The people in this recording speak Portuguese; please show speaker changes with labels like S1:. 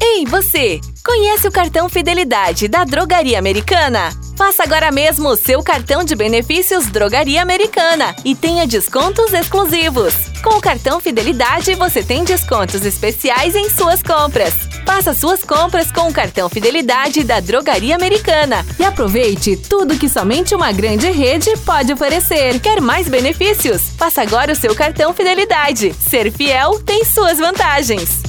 S1: Ei, você! Conhece o cartão Fidelidade da Drogaria Americana? Faça agora mesmo o seu cartão de benefícios Drogaria Americana e tenha descontos exclusivos. Com o cartão Fidelidade, você tem descontos especiais em suas compras. Faça suas compras com o cartão Fidelidade da Drogaria Americana e aproveite tudo que somente uma grande rede pode oferecer. Quer mais benefícios? Faça agora o seu cartão Fidelidade. Ser fiel tem suas vantagens.